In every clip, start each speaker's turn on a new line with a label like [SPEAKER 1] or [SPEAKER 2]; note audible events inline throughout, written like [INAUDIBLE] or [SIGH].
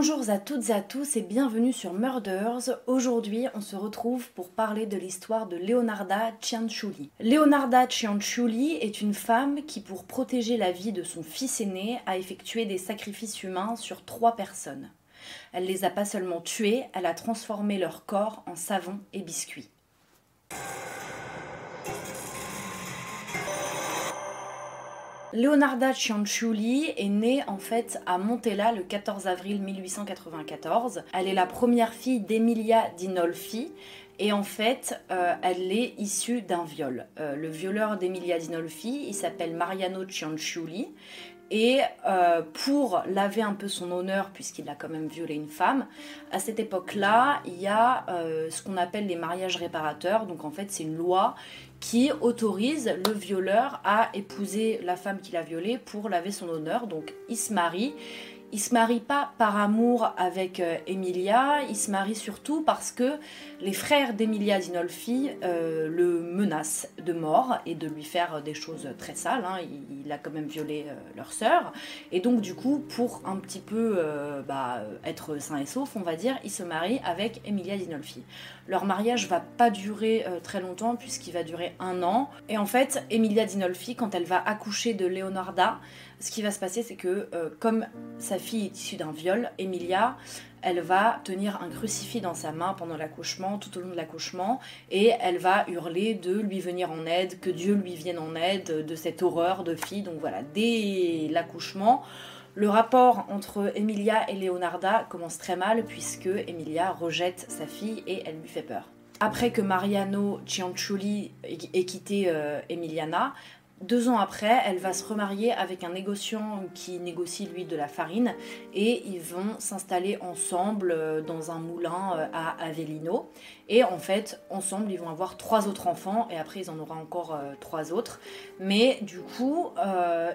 [SPEAKER 1] Bonjour à toutes et à tous et bienvenue sur Murders. Aujourd'hui, on se retrouve pour parler de l'histoire de Leonarda Cianciulli. Leonarda Cianciulli est une femme qui, pour protéger la vie de son fils aîné, a effectué des sacrifices humains sur trois personnes. Elle les a pas seulement tués, elle a transformé leur corps en savon et biscuits. Leonarda Cianciulli est née en fait à Montella le 14 avril 1894. Elle est la première fille d'Emilia Dinolfi et en fait euh, elle est issue d'un viol. Euh, le violeur d'Emilia Dinolfi, il s'appelle Mariano Cianciulli et euh, pour laver un peu son honneur, puisqu'il a quand même violé une femme, à cette époque-là, il y a ce qu'on appelle les mariages réparateurs. Donc en fait, c'est une loi qui autorise le violeur à épouser la femme qu'il a violée pour laver son honneur. Donc il se marie. Il se marie pas par amour avec euh, Emilia, il se marie surtout parce que les frères d'Emilia Dinolfi euh, le menacent de mort et de lui faire des choses très sales. Hein. Il, a quand même violé euh, leur sœur. Et donc du coup, pour un petit peu bah, être sain et sauf, on va dire, il se marie avec Emilia Dinolfi. Leur mariage va pas durer très longtemps puisqu'il va durer un an. Et en fait, Emilia Dinolfi, quand elle va accoucher de Leonarda, ce qui va se passer, c'est que euh, comme sa fille est issue d'un viol, Emilia, elle va tenir un crucifix dans sa main pendant l'accouchement, tout au long de l'accouchement, et elle va hurler de lui venir en aide, que Dieu lui vienne en aide de cette horreur de fille. Donc voilà, dès l'accouchement, le rapport entre Emilia et Leonarda commence très mal puisque Emilia rejette sa fille et elle lui fait peur. Après que Mariano Cianciulli ait quitté euh, Emiliana, deux ans après, elle va se remarier avec un négociant qui négocie lui de la farine et ils vont s'installer ensemble euh, dans un moulin euh, à Avellino. Et en fait, ensemble, ils vont avoir trois autres enfants et après, ils en auront encore euh, trois autres. Mais du coup,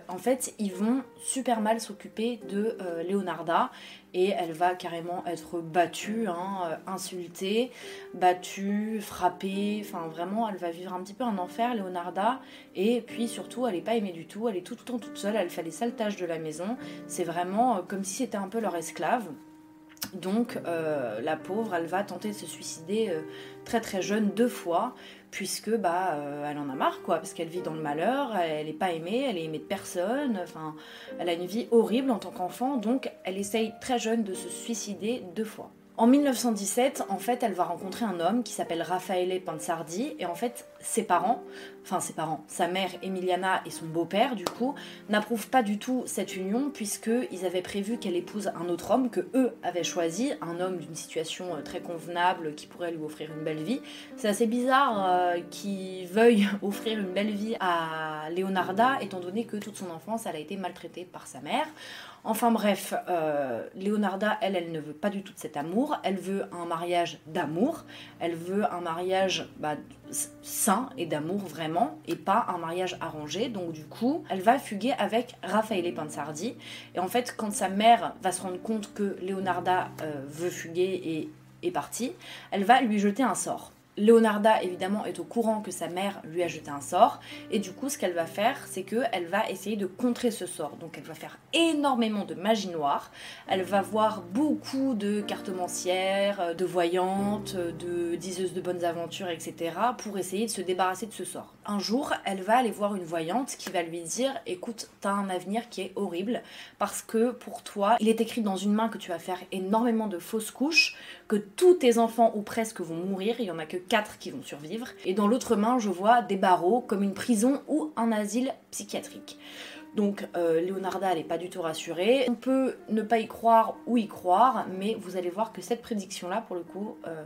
[SPEAKER 1] en fait, ils vont super mal s'occuper de Leonarda et elle va carrément être battue, hein, insultée, battue, frappée. Enfin, vraiment, elle va vivre un petit peu un enfer, Leonarda. Et puis surtout, elle n'est pas aimée du tout. Elle est tout le temps toute seule. Elle fait les sales tâches de la maison. C'est vraiment euh, comme si c'était un peu leur esclave. Donc euh, la pauvre, elle va tenter de se suicider euh, très très jeune deux fois, puisque bah elle en a marre quoi, parce qu'elle vit dans le malheur, elle n'est pas aimée, elle est aimée de personne, enfin elle a une vie horrible en tant qu'enfant, donc elle essaye très jeune de se suicider deux fois. En 1917, en fait, elle va rencontrer un homme qui s'appelle Raffaele Pansardi et en fait, ses parents, enfin ses parents, sa mère Emiliana et son beau-père du coup, n'approuvent pas du tout cette union puisqu'ils avaient prévu qu'elle épouse un autre homme que eux avaient choisi, un homme d'une situation euh, très convenable qui pourrait lui offrir une belle vie. C'est assez bizarre euh, qu'ils veuillent [LAUGHS] offrir une belle vie à Leonarda étant donné que toute son enfance elle a été maltraitée par sa mère. Enfin bref, euh, Leonarda, elle, elle ne veut pas du tout de cet amour. Elle veut un mariage d'amour. Elle veut un mariage bah, sain et d'amour vraiment, et pas un mariage arrangé. Donc du coup, elle va fuguer avec Raffaele Pansardi. Et en fait, quand sa mère va se rendre compte que Leonarda euh, veut fuguer et est partie, elle va lui jeter un sort. Leonarda, évidemment, est au courant que sa mère lui a jeté un sort. Et du coup, ce qu'elle va faire, c'est qu'elle va essayer de contrer ce sort. Donc, elle va faire énormément de magie noire. Elle va voir beaucoup de cartomancières, euh, de voyantes, de diseuses de bonnes aventures, etc. pour essayer de se débarrasser de ce sort. Un jour, elle va aller voir une voyante qui va lui dire Écoute, t'as un avenir qui est horrible parce que pour toi, il est écrit dans une main que tu vas faire énormément de fausses couches, que tous tes enfants ou presque vont mourir. Il y en a que quatre qui vont survivre. Et dans l'autre main, je vois des barreaux comme une prison ou un asile psychiatrique. Donc euh, Leonarda, elle n'est pas du tout rassurée. On peut ne pas y croire ou y croire, mais vous allez voir que cette prédiction-là, pour le coup, euh,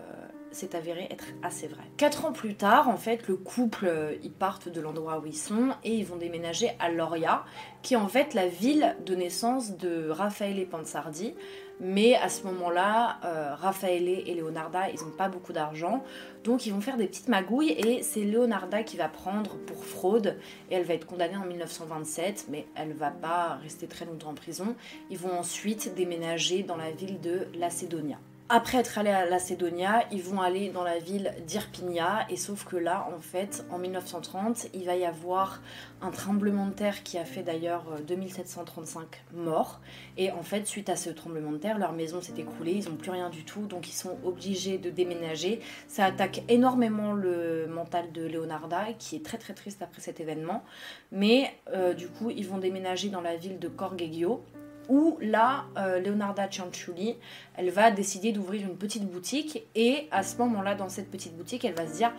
[SPEAKER 1] s'est avérée être assez vraie. Quatre ans plus tard, en fait, le couple, euh, ils partent de l'endroit où ils sont et ils vont déménager à Loria, qui est en fait la ville de naissance de Raffaele Pansardi. Mais à ce moment-là, euh, Raffaele et Leonarda, ils n'ont pas beaucoup d'argent. Donc ils vont faire des petites magouilles et c'est Leonarda qui va prendre pour fraude. Et elle va être condamnée en 1927, mais elle va pas rester très longtemps en prison. Ils vont ensuite déménager dans la ville de Lacedonia. Après être allés à la Cédonia, ils vont aller dans la ville d'Irpinia, et sauf que là, en fait, en 1930, il va y avoir un tremblement de terre qui a fait d'ailleurs 2735 euh, morts. Et en fait, suite à ce tremblement de terre, leur maison s'est écroulée, ils n'ont plus rien du tout, donc ils sont obligés de déménager. Ça attaque énormément le mental de Leonarda, qui est très très triste après cet événement. Mais euh, du coup, ils vont déménager dans la ville de Corgeggio, où là, euh, Leonarda Cianciulli, elle va décider d'ouvrir une petite boutique et à ce moment-là, dans cette petite boutique, elle va se dire,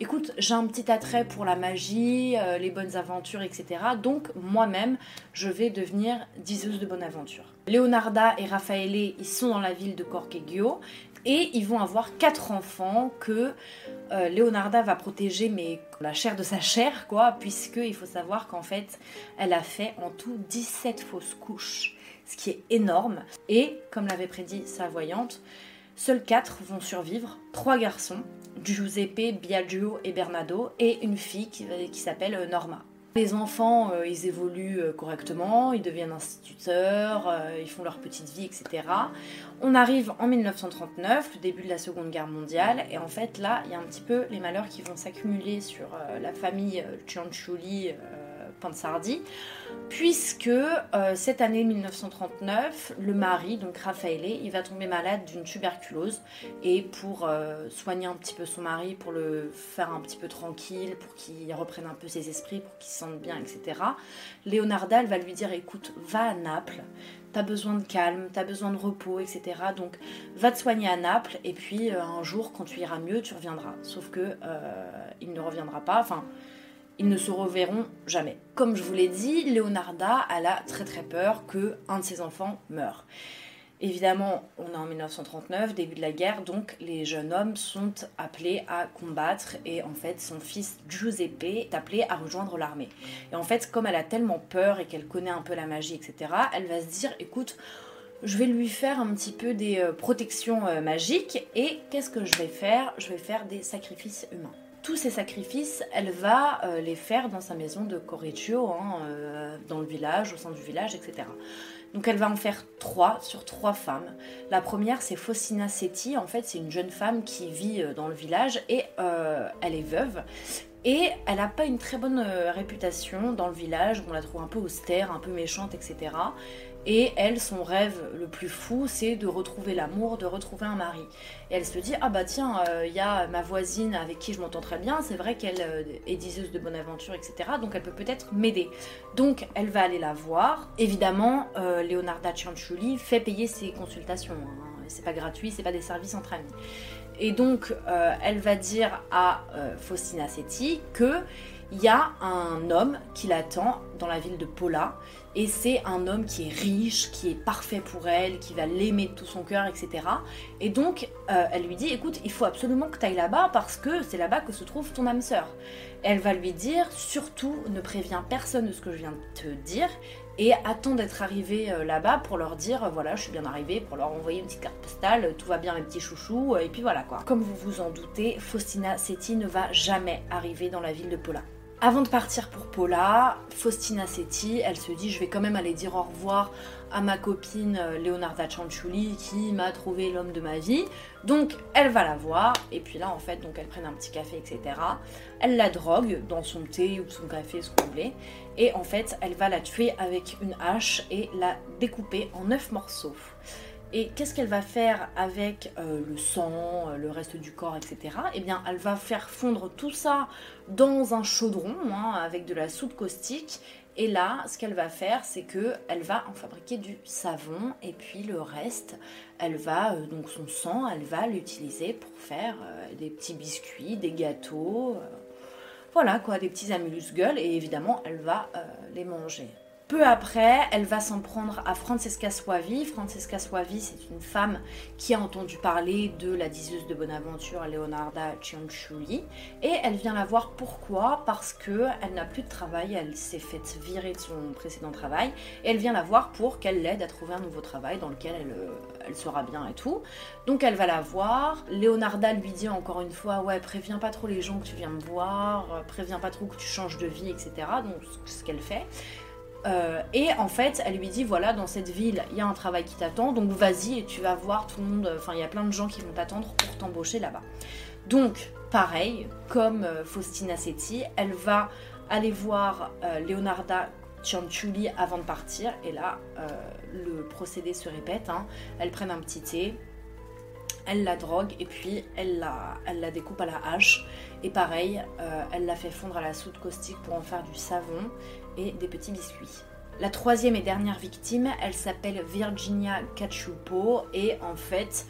[SPEAKER 1] écoute, j'ai un petit attrait pour la magie, euh, les bonnes aventures, etc. Donc moi-même, je vais devenir diseuse de bonne aventure. Leonarda et Raffaele, ils sont dans la ville de Corcheggio et ils vont avoir quatre enfants que euh, Leonarda va protéger, mais la chair de sa chair, quoi, puisque il faut savoir qu'en fait, elle a fait en tout 17 fausses couches ce qui est énorme. Et, comme l'avait prédit sa voyante, seuls quatre vont survivre, trois garçons, Giuseppe, Biagio et Bernardo, et une fille qui, s'appelle euh, Norma. Les enfants, euh, ils évoluent euh, correctement, ils deviennent instituteurs, ils font leur petite vie, etc. On arrive en 1939, début de la Seconde Guerre mondiale, et en fait là, il y a un petit peu les malheurs qui vont s'accumuler sur la famille Cianciulli Pansardi, puisque euh, cette année 1939, le mari, donc Raffaele, il va tomber malade d'une tuberculose, et pour euh, soigner un petit peu son mari, pour le faire un petit peu tranquille, pour qu'il reprenne un peu ses esprits, pour qu'il se sente bien, etc., Leonarda, va lui dire, écoute, va à Naples, t'as besoin de calme, t'as besoin de repos, etc. Donc va te soigner à Naples, et puis euh, un jour, quand tu iras mieux, tu reviendras. Sauf que il ne reviendra pas, enfin ils ne se reverront jamais. Comme je vous l'ai dit, Leonarda, elle a très très peur que un de ses enfants meure. Évidemment, on est en 1939, début de la guerre, donc les jeunes hommes sont appelés à combattre et en fait son fils Giuseppe est appelé à rejoindre l'armée. Et en fait, comme elle a tellement peur et qu'elle connaît un peu la magie, etc., elle va se dire, écoute, je vais lui faire un petit peu des euh, protections euh, magiques et qu'est-ce que je vais faire? Je vais faire des sacrifices humains tous ces sacrifices, elle va euh, les faire dans sa maison de Correggio, hein, euh, dans le village, au sein du village, etc. Donc elle va en faire trois sur trois femmes. La première, c'est Faustina Setti. En fait, c'est une jeune femme qui vit euh, dans le village et elle est veuve. Et elle n'a pas une très bonne réputation dans le village. On la trouve un peu austère, un peu méchante, etc. Et elle, son rêve le plus fou, c'est de retrouver l'amour, de retrouver un mari. Et elle se dit, ah bah tiens, il euh, y a ma voisine avec qui je m'entends très bien, c'est vrai qu'elle euh, est diseuse de bonne aventure, etc. Donc elle peut peut-être m'aider. Donc elle va aller la voir. Évidemment, euh, Leonarda Cianciulli fait payer ses consultations. Hein. C'est pas gratuit, c'est pas des services entre amis. Et donc elle va dire à Faustina Setti que il y a un homme qui l'attend dans la ville de Pola. Et c'est un homme qui est riche, qui est parfait pour elle, qui va l'aimer de tout son cœur, etc. Et donc, euh, elle lui dit, écoute, il faut absolument que tu ailles là-bas parce que c'est là-bas que se trouve ton âme sœur. Elle va lui dire, surtout, ne préviens personne de ce que je viens de te dire et attends d'être arrivé euh, là-bas pour leur dire voilà je suis bien arrivé pour leur envoyer une petite carte postale tout va bien mes petits chouchous et puis voilà quoi comme vous vous en doutez Faustina Setti ne va jamais arriver dans la ville de Pola avant de partir pour Paula, Faustina Setti, elle se dit je vais quand même aller dire au revoir à ma copine euh, Leonarda Cianciulli qui m'a trouvé l'homme de ma vie. Donc elle va la voir et puis là en fait donc elle prennent un petit café etc. Elle la drogue dans son thé ou son café ce qu'on voulait et en fait elle va la tuer avec une hache et la découper en neuf morceaux. Et qu'est-ce qu'elle va faire avec euh, le sang, euh, le reste du corps, etc. Eh bien, elle va faire fondre tout ça dans un chaudron hein, avec de la soupe caustique. Et là, ce qu'elle va faire, c'est que elle va en fabriquer du savon et puis le reste, elle va euh, donc son sang, elle va l'utiliser pour faire des petits biscuits, des gâteaux, voilà quoi, des petits amuse-gueules et évidemment, elle va les manger. Peu après, elle va s'en prendre à Francesca Suavi. Francesca Suavi, c'est une femme qui a entendu parler de la diseuse de Bonaventure, Leonarda Cianciulli, et elle vient la voir pourquoi? Parce que elle n'a plus de travail, elle s'est faite virer de son précédent travail, et elle vient la voir pour qu'elle l'aide à trouver un nouveau travail dans lequel elle, euh, elle sera bien et tout. Donc elle va la voir. Leonarda lui dit encore une fois, ouais, préviens pas trop les gens que tu viens me voir, préviens pas trop que tu changes de vie, etc. Donc ce qu'elle fait. Euh, et en fait, elle lui dit voilà, dans cette ville, il y a un travail qui t'attend, donc vas-y et tu vas voir tout le monde. Enfin, il y a plein de gens qui vont t'attendre pour t'embaucher là-bas. Donc, pareil, comme euh, Faustina Setti, elle va aller voir euh, Leonarda Cianciulli avant de partir. Et là, le procédé se répète. Hein. Elles prennent un petit thé, elle la drogue et puis elle la, elle découpe à la hache. Et pareil, elle la fait fondre à la soude caustique pour en faire du savon et des petits biscuits. La troisième et dernière victime, elle s'appelle Virginia Caciupo et en fait,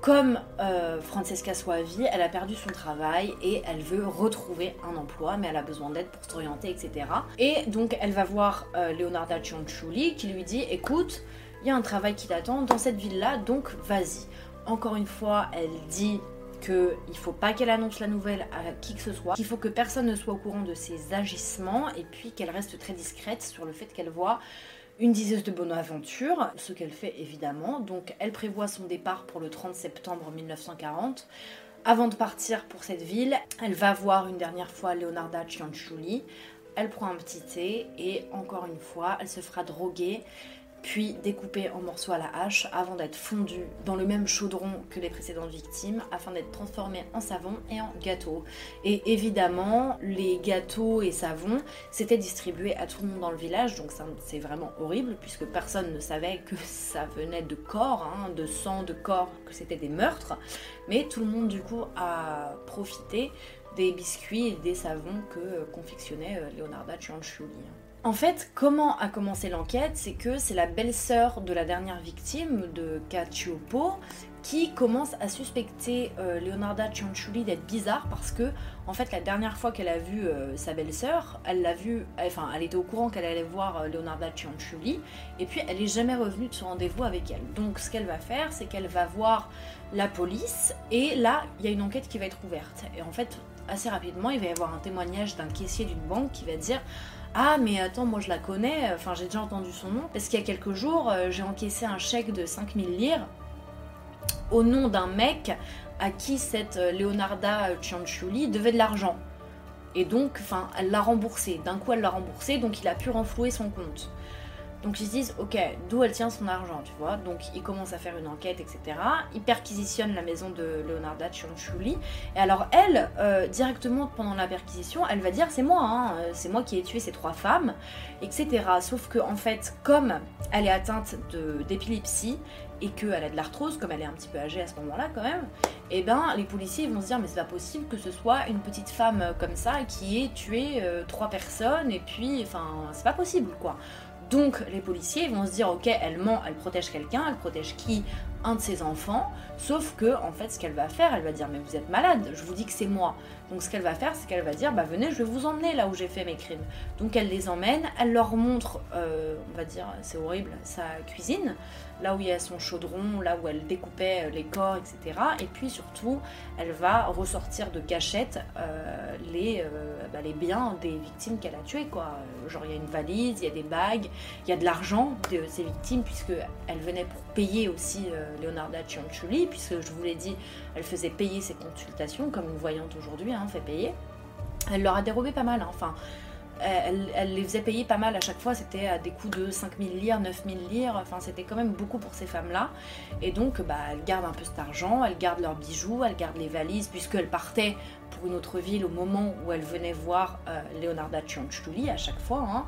[SPEAKER 1] comme euh, Francesca Suavi, elle a perdu son travail et elle veut retrouver un emploi, mais elle a besoin d'aide pour s'orienter, etc. Et donc elle va voir euh, Leonarda qui lui dit écoute, il y a un travail qui t'attend dans cette ville-là, donc vas-y. Encore une fois, elle dit qu'il ne faut pas qu'elle annonce la nouvelle à qui que ce soit, qu'il faut que personne ne soit au courant de ses agissements et puis qu'elle reste très discrète sur le fait qu'elle voit une diseuse de bonne aventure, ce qu'elle fait évidemment. Donc elle prévoit son départ pour le 30 septembre 1940. Avant de partir pour cette ville, elle va voir une dernière fois Leonarda Cianciulli. Elle prend un petit thé et encore une fois, elle se fera droguer puis découpé en morceaux à la hache avant d'être fondu dans le même chaudron que les précédentes victimes afin d'être transformé en savon et en gâteau. Et évidemment, les gâteaux et savons s'étaient distribués à tout le monde dans le village, donc c'est vraiment horrible puisque personne ne savait que ça venait de corps, hein, de sang, de corps, que c'était des meurtres. Mais tout le monde du coup a profité des biscuits et des savons que confectionnait euh, Leonarda Cianciulli. En fait, comment a commencé l'enquête C'est que c'est la belle-sœur de la dernière victime, de Cacioppo, qui commence à suspecter euh, Leonarda Cianciulli d'être bizarre parce que, en fait, la dernière fois qu'elle a vu euh, sa belle-sœur, elle l'a vu, enfin, elle était au courant qu'elle allait voir euh, Leonarda Cianciulli, et puis elle est jamais revenue de ce rendez-vous avec elle. Donc, ce qu'elle va faire, c'est qu'elle va voir la police, et là, il y a une enquête qui va être ouverte. Et en fait, assez rapidement, il va y avoir un témoignage d'un caissier d'une banque qui va dire ah mais attends moi je la connais, enfin j'ai déjà entendu son nom, parce qu'il y a quelques jours euh, j'ai encaissé un chèque de 5000 lire au nom d'un mec à qui cette euh, Leonarda Cianciulli devait de l'argent. Et donc, enfin, elle l'a remboursé. D'un coup, elle l'a remboursé, donc il a pu renflouer son compte. Donc ils se disent, ok, d'où elle tient son argent, tu vois. Donc ils commencent à faire une enquête, etc. Ils perquisitionnent la maison de Leonarda Cianciulli. Et alors elle, euh, directement pendant la perquisition, elle va dire, c'est moi, hein, euh, c'est moi qui ai tué ces trois femmes, etc. Sauf que en fait, comme elle est atteinte d'épilepsie et qu'elle a de l'arthrose, comme elle est un petit peu âgée à ce moment-là quand même, et eh ben les policiers vont se dire mais c'est pas possible que ce soit une petite femme comme ça qui ait tué euh, trois personnes et puis enfin c'est pas possible quoi. Donc les policiers vont se dire ok elle ment, elle protège quelqu'un, elle protège qui? Un de ses enfants. Sauf que en fait ce qu'elle va faire, elle va dire mais vous êtes malade, je vous dis que c'est moi. Donc ce qu'elle va faire c'est qu'elle va dire bah venez je vais vous emmener là où j'ai fait mes crimes. Donc elle les emmène, elle leur montre, euh, on va dire c'est horrible, sa cuisine là où il y a son chaudron, là où elle découpait euh, les corps, etc. Et puis surtout, elle va ressortir de cachette euh, les, bah, les biens des victimes qu'elle a tuées. Quoi. Genre, il y a une valise, il y a des bagues, il y a de l'argent de ces victimes, puisque elle venait pour payer aussi Leonarda Cianciulli, puisque je vous l'ai dit, elle faisait payer ses consultations, comme une voyante aujourd'hui, hein, fait payer. Elle leur a dérobé pas mal. Hein. Enfin, elle, les faisait payer pas mal à chaque fois, c'était à des coûts de 5000 lire, 9000 lire, enfin c'était quand même beaucoup pour ces femmes-là. Et donc bah, elles gardent un peu cet argent, elles gardent leurs bijoux, elles gardent les valises, puisqu'elles partaient pour une autre ville au moment où elles venaient voir euh, Leonarda Cianciulli à chaque fois. Hein.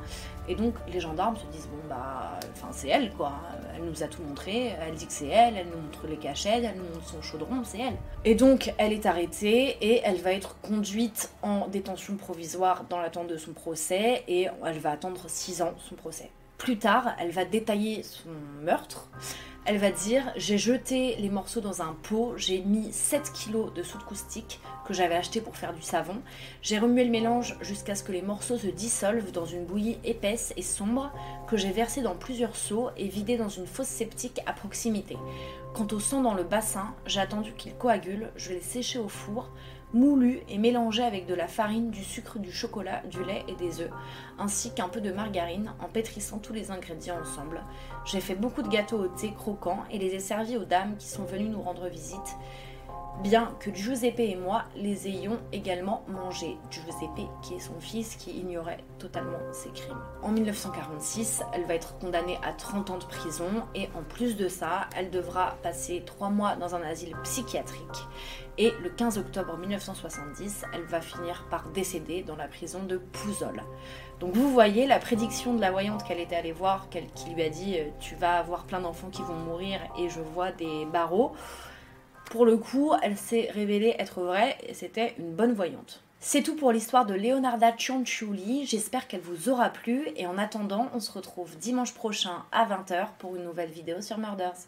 [SPEAKER 1] Et donc les gendarmes se disent, bon bah, c'est elle quoi, elle nous a tout montré, elle dit que c'est elle, elle nous montre les cachettes, elle nous montre son chaudron, c'est elle. Et donc elle est arrêtée et elle va être conduite en détention provisoire dans l'attente de son procès et elle va attendre 6 ans son procès. Plus tard, elle va détailler son meurtre. Elle va dire J'ai jeté les morceaux dans un pot, j'ai mis 7 kilos de soude caustique que j'avais acheté pour faire du savon. J'ai remué le mélange jusqu'à ce que les morceaux se dissolvent dans une bouillie épaisse et sombre que j'ai versé dans plusieurs seaux et vidé dans une fosse septique à proximité. Quant au sang dans le bassin, j'ai attendu qu'il coagule, je l'ai séché au four, moulu et mélangé avec de la farine, du sucre, du chocolat, du lait et des œufs, ainsi qu'un peu de margarine en pétrissant tous les ingrédients ensemble. J'ai fait beaucoup de gâteaux au thé croquants et les ai servis aux dames qui sont venues nous rendre visite. Bien que Giuseppe et moi les ayons également mangés. Giuseppe qui est son fils qui ignorait totalement ses crimes. En 1946, elle va être condamnée à 30 ans de prison et en plus de ça, elle devra passer 3 mois dans un asile psychiatrique et le 15 octobre 1970, elle va finir par décéder dans la prison de Pouzol. Donc vous voyez la prédiction de la voyante qu'elle était allée voir, qui lui a dit euh, tu vas avoir plein d'enfants qui vont mourir et je vois des barreaux. Pour le coup, elle s'est révélée être vraie et c'était une bonne voyante. C'est tout pour l'histoire de Leonarda Cianciulli, j'espère qu'elle vous aura plu et en attendant, on se retrouve dimanche prochain à 20h pour une nouvelle vidéo sur Murders.